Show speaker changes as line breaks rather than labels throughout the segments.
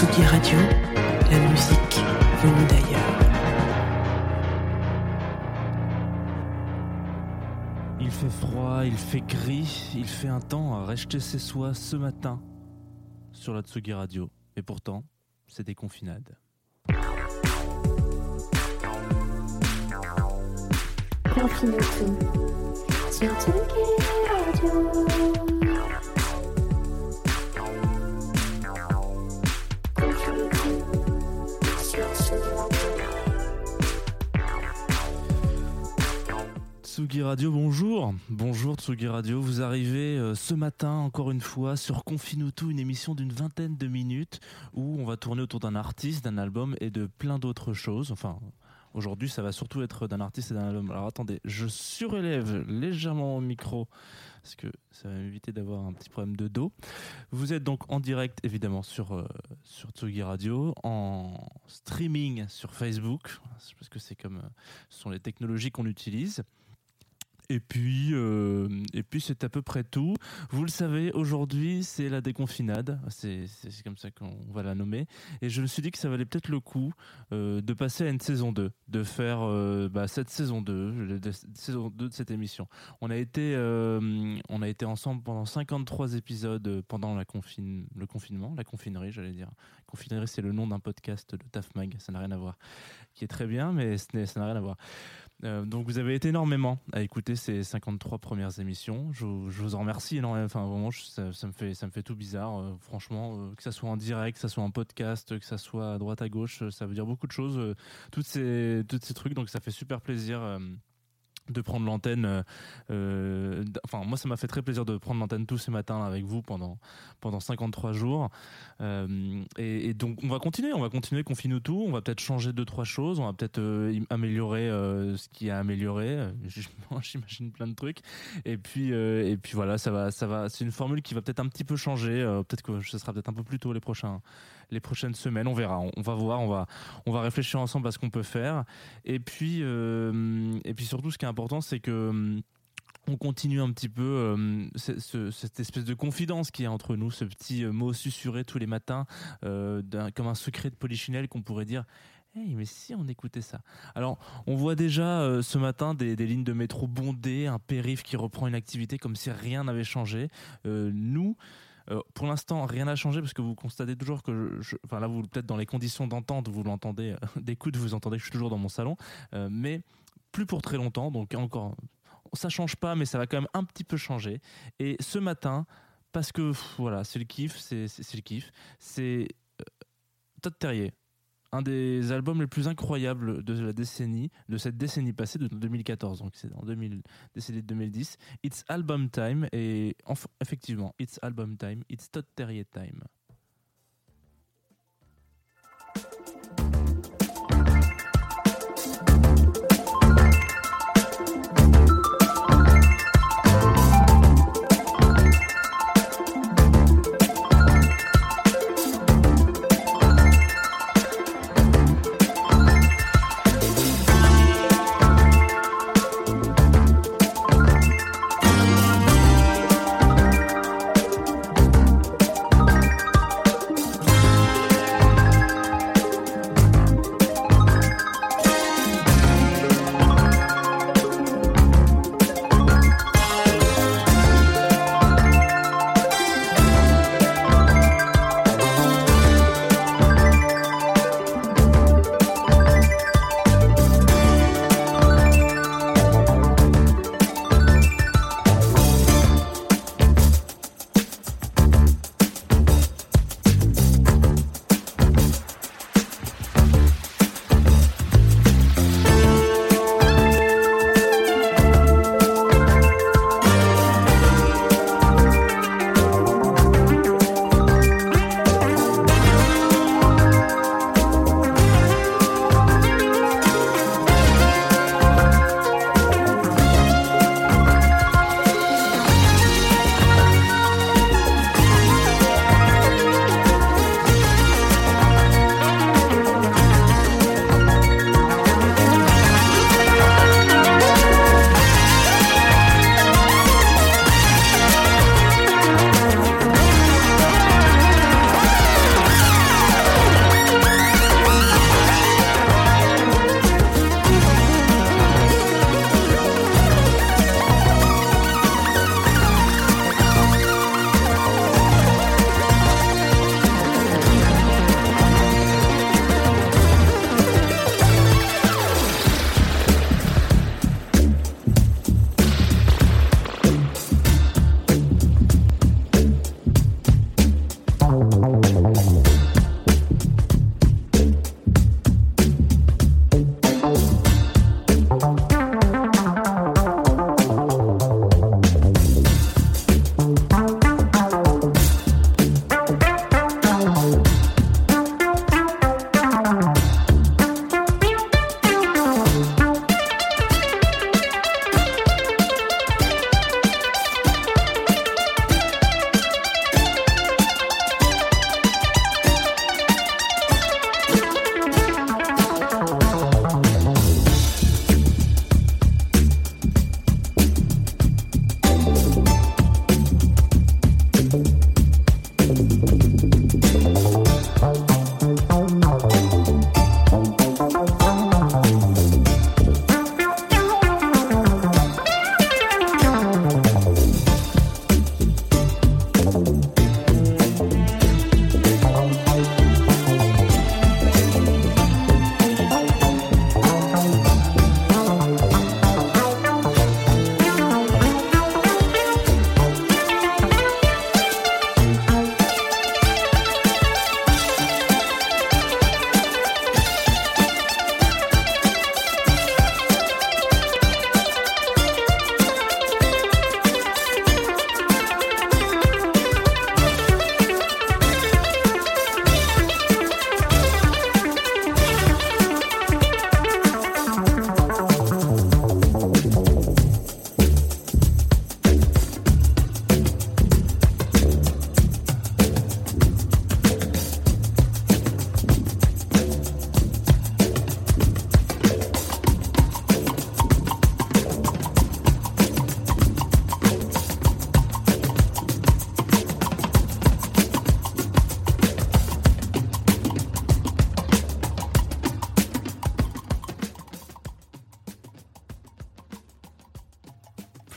Tsugi Radio, la musique venue d'ailleurs.
Il fait froid, il fait gris, il fait un temps à rester chez soi ce matin sur la Tsugi Radio. Et pourtant, c'est des confinades. Tsugi Radio, bonjour. Bonjour Tsugi Radio, vous arrivez euh, ce matin encore une fois sur Confinutu, une émission d'une vingtaine de minutes où on va tourner autour d'un artiste, d'un album et de plein d'autres choses. Enfin, aujourd'hui ça va surtout être d'un artiste et d'un album. Alors attendez, je surélève légèrement mon micro parce que ça va m'éviter d'avoir un petit problème de dos. Vous êtes donc en direct évidemment sur, euh, sur Tsugi Radio, en streaming sur Facebook, parce que c'est comme euh, ce sont les technologies qu'on utilise. Et puis, euh, et puis c'est à peu près tout. Vous le savez, aujourd'hui, c'est la déconfinade. C'est comme ça qu'on va la nommer. Et je me suis dit que ça valait peut-être le coup euh, de passer à une saison 2, de faire euh, bah, cette saison 2, le- de- saison 2 de cette émission. On a été, on a été ensemble pendant 53 épisodes pendant la le confinement, la confinerie, j'allais dire. Confinerie, c'est le nom d'un podcast de Taf Mag, ça n'a rien à voir. Qui est très bien, mais ça n'a rien à voir. Euh, donc vous avez été énormément à écouter ces 53 premières émissions. Je, vous- en remercie énormément. Enfin vraiment, ça, me fait ça me fait tout bizarre. euh, franchement, euh, que ça soit en direct, que ça soit en podcast, que ça soit à droite à gauche, ça veut dire beaucoup de choses. toutes ces toutes ces trucs. Donc ça fait super plaisir. De prendre l'antenne, euh, euh, enfin moi ça m'a fait très plaisir de prendre l'antenne tous ces matins avec vous pendant pendant 53 jours. Euh, et, donc on va continuer, on va continuer confine tout, on va peut-être changer deux trois choses, on va peut-être améliorer ce qui a amélioré, j'imagine plein de trucs. Et puis et puis voilà, ça va ça va, c'est une formule qui va peut-être un petit peu changer, peut-être que ce sera peut-être un peu plus tôt les prochains les prochaines semaines, on verra, on, va voir, on va on va réfléchir ensemble à ce qu'on peut faire. Et puis euh, et puis surtout ce qui est important c'est que on continue un petit peu euh, ce- ce- cette espèce de confidence qui est entre nous, ce petit euh, mot susurré tous les matins, comme un secret de polichinelle qu'on pourrait dire. Hey, mais si on écoutait ça? Alors, on voit déjà ce matin des, lignes de métro bondées, un périph qui reprend une activité comme si rien n'avait changé. Nous, euh, pour l'instant, rien n'a changé parce que vous constatez toujours que, je, enfin là, vous peut-être dans les conditions d'entente, vous l'entendez, euh, d'écoute, vous entendez que je suis toujours dans mon salon, euh, mais plus pour très longtemps. Donc encore, ça change pas, mais ça va quand même un petit peu changer. Et ce matin, parce que voilà, c'est le kiff, c'est le kiff, c'est Todd Terrier. Un des albums les plus incroyables de la décennie, de cette décennie passée, de 2014, donc c'est en 2000, décennie de 2010. It's Album Time, et effectivement, It's Album Time, It's Todd Terrier Time.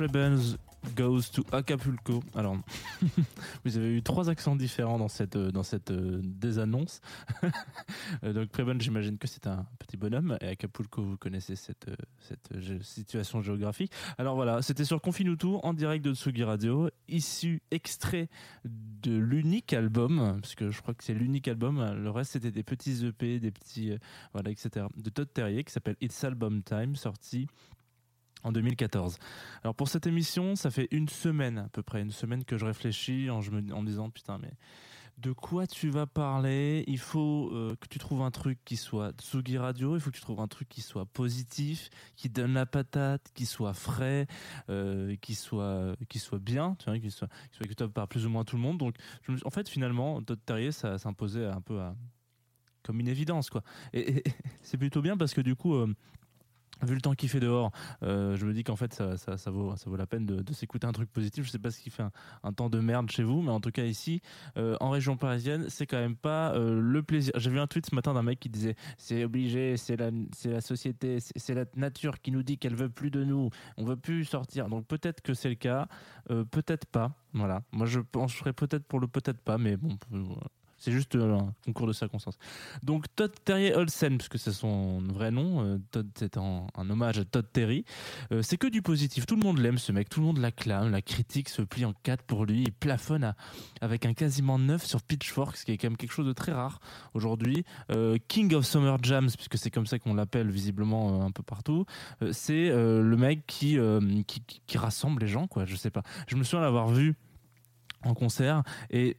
Prebends Goes to Acapulco. Alors, vous avez eu trois accents différents dans cette, euh, dans cette euh, désannonce. Euh, donc, Preben, j'imagine que c'est un petit bonhomme. Et Acapulco, vous connaissez cette, cette situation géographique. Alors voilà, c'était sur Confinutu en direct de Tsugi Radio, issu extrait de l'unique album, parce que je crois que c'est l'unique album. Le reste, c'était des petits EP, des petits. voilà, etc. De Todd Terrier qui s'appelle It's Album Time, sorti en 2014. Alors pour cette émission, ça fait une semaine, à peu près une semaine que je réfléchis en, me, disant putain mais de quoi tu vas parler? Il faut euh, que tu trouves un truc qui soit Tsugi Radio, il faut que tu trouves un truc qui soit positif, qui donne la patate, qui soit frais, euh, qui soit qui soit bien, tu vois, qui soit qui soit écoutable par plus ou moins tout le monde. Donc en fait finalement Todd Terrier ça s'imposait un peu comme une évidence quoi. Et, c'est plutôt bien parce que du coup euh, vu le temps qu'il fait dehors, euh, je me dis qu'en fait ça, ça, vaut, ça vaut la peine de, s'écouter un truc positif. Je sais pas ce qui fait un, temps de merde chez vous, mais en tout cas ici, euh, en région parisienne, c'est quand même pas euh, le plaisir. J'ai vu un tweet ce matin d'un mec qui disait c'est obligé, c'est la, la société, c'est la nature qui nous dit qu'elle veut plus de nous, on veut plus sortir. Donc peut-être que c'est le cas, peut-être pas. Voilà. Moi je pencherais peut-être pour le peut-être pas, mais bon. C'est juste euh, un concours de circonstances. Donc Todd Terry Olsen, puisque c'est son vrai nom, euh, Todd c'est un, hommage à Todd Terry. Euh, c'est que du positif. Tout le monde l'aime ce mec, tout le monde l'acclame. La critique se plie en quatre pour lui. Il plafonne avec un quasiment neuf sur Pitchfork, ce qui est quand même quelque chose de très rare aujourd'hui. King of Summer Jams, puisque c'est comme ça qu'on l'appelle visiblement un peu partout. c'est le mec qui, qui, rassemble les gens, quoi. Je sais pas. Je me souviens l'avoir vu en concert et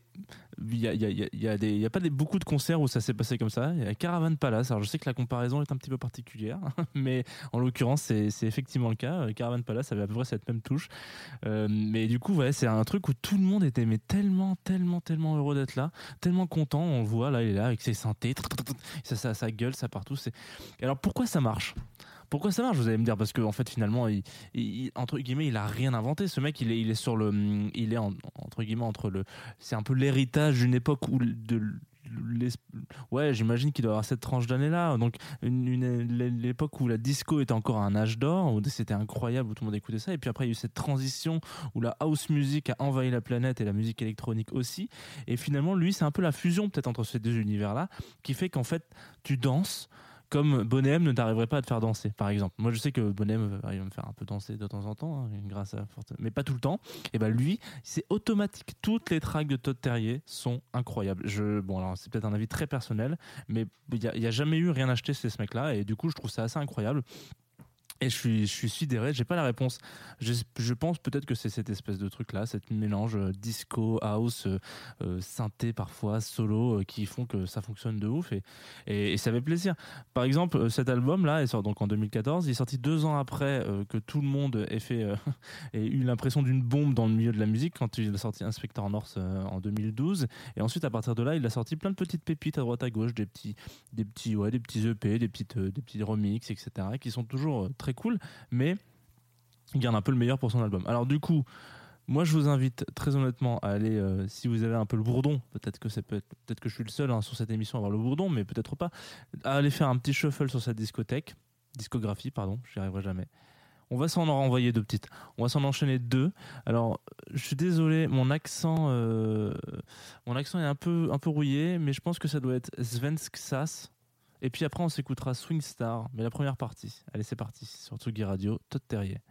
il y a, y, a, y, a pas beaucoup de concerts où ça s'est passé comme ça. Caravan Palace. Alors je sais que la comparaison est un petit peu particulière, mais en l'occurrence c'est, effectivement le cas. Caravan Palace avait à peu près cette même touche. Euh, mais du coup, ouais, c'est un truc où tout le monde était mais tellement, tellement, tellement heureux d'être là, tellement content. On le voit là, il est là avec ses synthés, ça, ça, ça gueule, ça partout. Alors pourquoi ça marche pourquoi ça marche Vous allez me dire? Parce qu'en en fait finalement, il, entre guillemets, il a rien inventé. Ce mec, il est, il sur le, il est entre guillemets entre le, c'est un peu l'héritage d'une époque où de ouais j'imagine qu'il doit avoir cette tranche d'année là donc l'époque où la disco était encore un âge d'or où c'était incroyable où tout le monde écoutait ça. Et puis après il y a eu cette transition où la house music a envahi la planète et la musique électronique aussi. Et finalement lui c'est un peu la fusion peut-être entre ces deux univers là qui fait qu'en fait tu danses comme Bonnet ne t'arriverait pas à te faire danser, par exemple. Moi, je sais que Bonnet arrive à me faire un peu danser de temps en temps, hein, grâce à mais pas tout le temps. Et ben lui, c'est automatique. Toutes les tracks de Todd Terrier sont incroyables. Je, bon, alors c'est peut-être un avis très personnel, mais il n'y a, a, jamais eu rien acheté chez ce mec-là, et du coup, je trouve ça assez incroyable. Et je suis, je suis sidéré, j'ai pas la réponse. Je, je pense peut-être que c'est cette espèce de truc-là, cette mélange euh, disco, house, euh, euh, synthé parfois, solo, qui font que ça fonctionne de ouf et, et, ça fait plaisir. Par exemple, cet album-là est sorti donc en 2014, il est sorti deux ans après que tout le monde ait, fait, ait eu l'impression d'une bombe dans le milieu de la musique quand il a sorti Inspector North en 2012. Et ensuite, à partir de là, il a sorti plein de petites pépites à droite à gauche, des petits, des petits, ouais, des petits EP, des petites, des petits remixes, etc., qui sont toujours très cool, mais il garde un peu le meilleur pour son album. Alors du coup, moi, je vous invite très honnêtement à aller, euh, si vous avez un peu le bourdon, peut-être que c'est peut-être que je suis le seul hein, sur cette émission à avoir le bourdon, mais peut-être pas, à aller faire un petit shuffle sur cette discothèque, discographie, pardon, j'y arriverai jamais. On va s'en renvoyer deux petites. On va s'en enchaîner deux. Alors, je suis désolé, mon accent, euh, mon accent est un peu, un peu rouillé, mais je pense que ça doit être Svensk Sass. Et puis après, on s'écoutera Swing Star, mais la première partie. Allez, c'est parti, sur Tsugi Radio, Todd Terrier.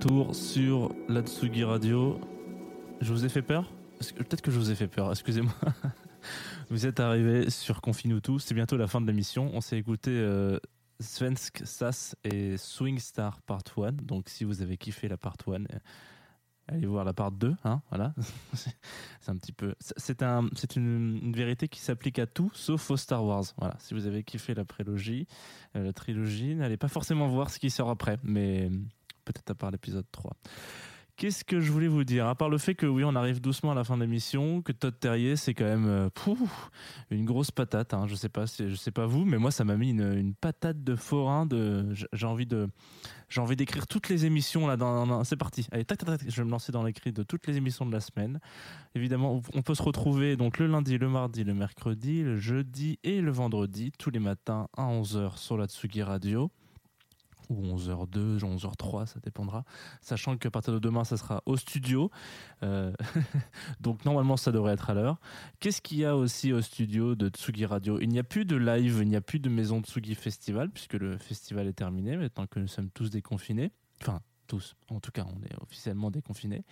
Tsugi Radio. Je vous ai fait peur Peut-être que je vous ai fait peur, excusez-moi. vous êtes arrivé sur Confinutu, c'est bientôt la fin de l'émission. On s'est écouté euh, Svensk Sass et Swing Star Part 1. Donc si vous avez kiffé la Part 1, allez voir la Part 2. Hein, voilà. c'est un petit peu. C'est une, vérité qui s'applique à tout sauf aux Star Wars. Voilà. Si vous avez kiffé la prélogie, euh, la trilogie, n'allez pas forcément voir ce qui sort après, mais peut-être à part l'épisode 3. Qu'est-ce que je voulais vous dire? À part le fait que oui, on arrive doucement à la fin de l'émission, que Todd Terrier, c'est quand même euh, une grosse patate. Hein. Je sais pas, je sais pas vous, mais moi, ça m'a mis une, patate de forain. De, j'ai envie de, j'ai envie d'écrire toutes les émissions là. Dans, c'est parti. Allez, tac, tac, tac, je vais me lancer dans l'écrit de toutes les émissions de la semaine. Évidemment, on peut se retrouver donc le lundi, le mardi, le mercredi, le jeudi et le vendredi, tous les matins à 11h sur la Tsugi Radio ou 11h02, 11h03, ça dépendra. Sachant qu'à partir de demain, ça sera au studio. Euh, donc normalement, ça devrait être à l'heure. Qu'est-ce qu'il y a aussi au studio de Tsugi Radio? Il n'y a plus de live, il n'y a plus de maison Tsugi Festival, puisque le festival est terminé, maintenant que nous sommes tous déconfinés. Enfin, tous. En tout cas, on est officiellement déconfinés.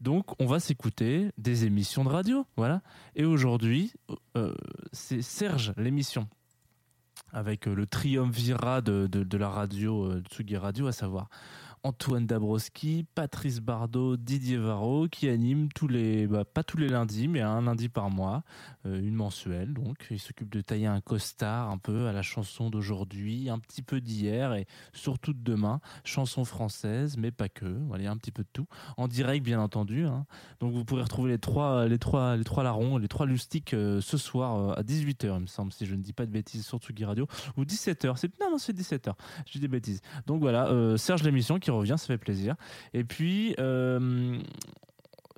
Donc, on va s'écouter des émissions de radio. Voilà. Et aujourd'hui, euh, c'est Serge, l'émission avec euh, le triumvirat de, de, la radio, euh, Tsugi Radio, à savoir Antoine Dabrowski, Patrice Bardot, Didier Varro, qui animent tous les, bah, pas tous les lundis, mais un lundi par mois, une mensuelle. Donc, ils s'occupent de tailler un costard un peu à la chanson d'aujourd'hui, un petit peu d'hier et surtout de demain. Chanson française, mais pas que. Voilà, un petit peu de tout. En direct, bien entendu. Hein. Donc, vous pourrez retrouver les trois, les trois, les trois larrons, les trois lustiques euh, ce soir euh, à 18h, il me semble, si je ne dis pas de bêtises sur Tsugi Radio. Ou 17h. C'est, non, non, c'est 17h. Je dis des bêtises. Donc voilà, Serge l'émission qui revient, ça fait plaisir. Et puis, euh,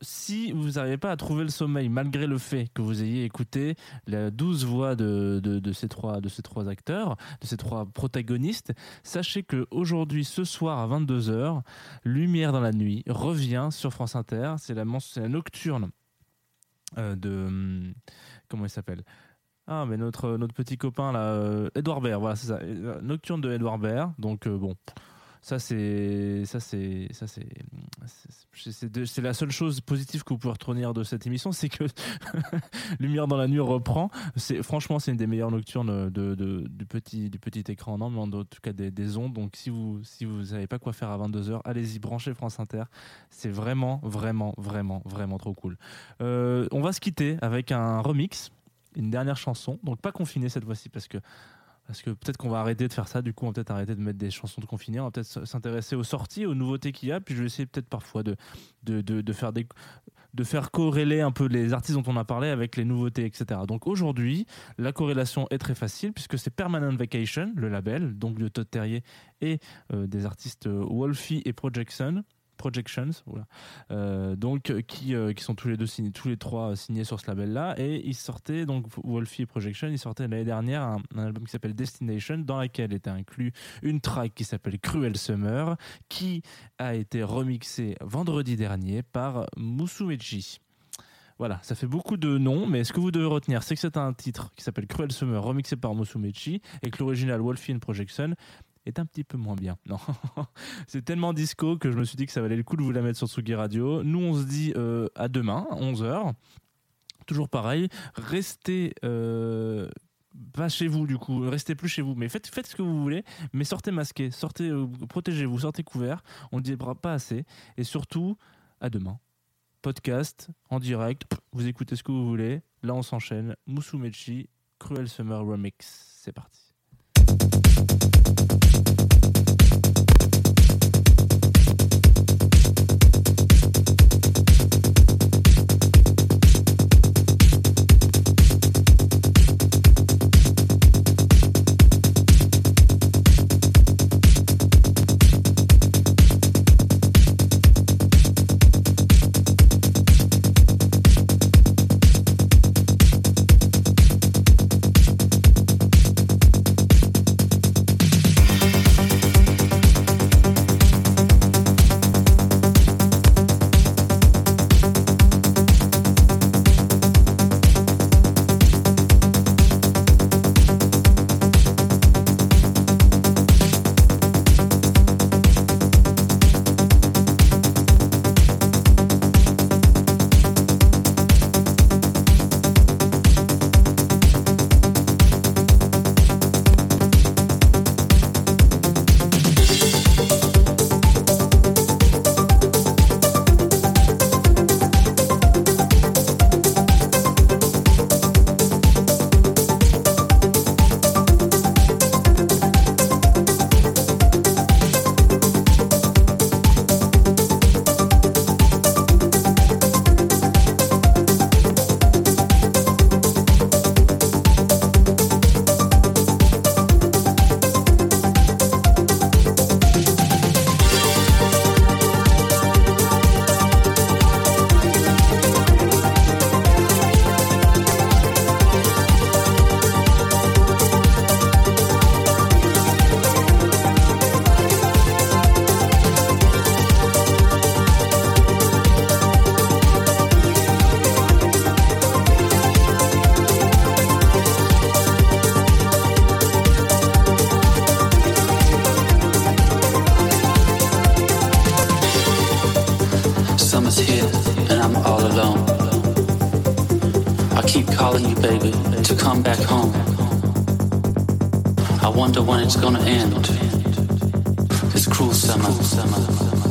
si vous n'arrivez pas à trouver le sommeil, malgré le fait que vous ayez écouté les 12 voix de, de, ces trois, de ces trois acteurs, de ces trois protagonistes, sachez que aujourd'hui, ce soir à 22h, Lumière dans la nuit revient sur France Inter. C'est la, la nocturne euh, de. Comment il s'appelle? Ah, mais notre, notre petit copain là, Edouard Baird, voilà, c'est ça. Nocturne de Edouard Baird. Donc, euh, bon, ça, c'est ça, c'est ça, c'est c'est la seule chose positive que vous pouvez retenir de cette émission, c'est que Lumière dans la nuit reprend. C'est franchement, c'est une des meilleures nocturnes de, du petit du petit écran, non, mais en tout cas des, des ondes. Donc si vous si vous savez pas quoi faire à 22 h allez-y, branchez France Inter. C'est vraiment vraiment vraiment vraiment trop cool. Euh, on va se quitter avec un remix, une dernière chanson. Donc pas confiné cette fois-ci parce que parce que peut-être qu'on va arrêter de faire ça, du coup on va peut-être arrêter de mettre des chansons de confinés, on va peut-être s'intéresser aux sorties, aux nouveautés qu'il y a, puis je vais essayer peut-être parfois de, faire des, corréler un peu les artistes dont on a parlé avec les nouveautés, etc. Donc aujourd'hui, la corrélation est très facile puisque c'est Permanent Vacation, le label, donc de Todd Terrier et euh, des artistes euh, Wolfie et Projection Projections, voilà. Euh, donc euh, qui, euh, qui sont tous les deux signés, tous les trois signés sur ce label-là, et ils sortaient donc Wolfie et Projection, ils sortaient l'année dernière un, album qui s'appelle Destination, dans lequel était inclus une track qui s'appelle Cruel Summer, qui a été remixée vendredi dernier par Musumechi. Voilà, ça fait beaucoup de noms, mais ce que vous devez retenir, c'est que c'est un titre qui s'appelle Cruel Summer, remixé par Musumechi, et que l'original Wolfie and Projection est un petit peu moins bien. Non, c'est tellement disco que je me suis dit que ça valait le coup de vous la mettre sur Tsugi Radio. Nous, on se dit euh, à demain, 11h. Toujours pareil, restez euh, pas chez vous du coup, restez plus chez vous, mais faites, faites ce que vous voulez, mais sortez masqué, sortez, euh, protégez-vous, sortez couvert, on ne dira pas assez, et surtout, à demain. Podcast, en direct, vous écoutez ce que vous voulez, là on s'enchaîne, Musumechi, Cruel Summer Remix, c'est parti.
Alone. I keep calling you, baby, to come back home. I wonder when it's gonna end. This cruel summer.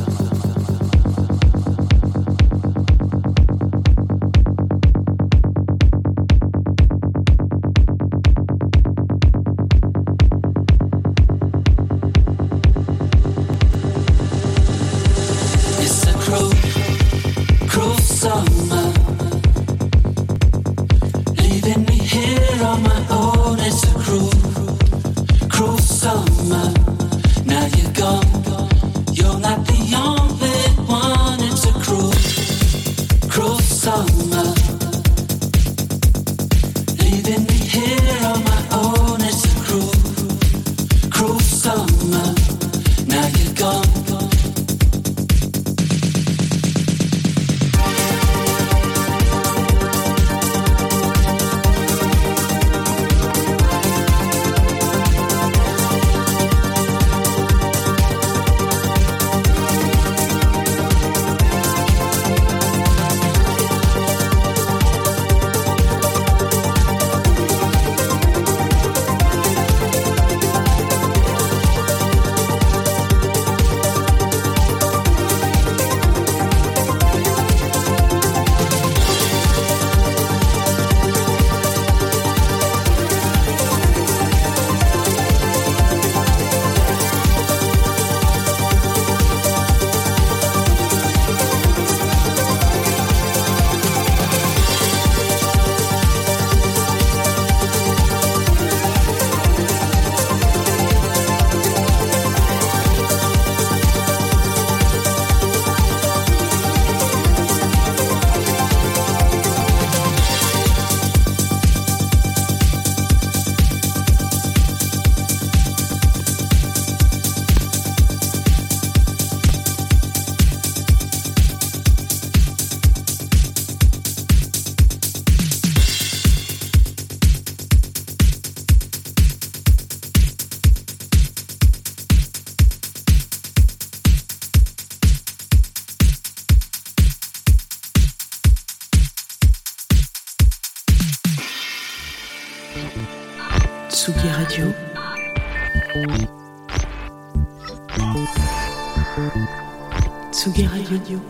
Radio.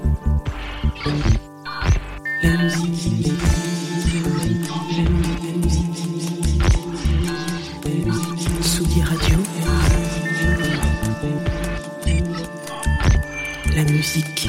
La musique. Radio. La musique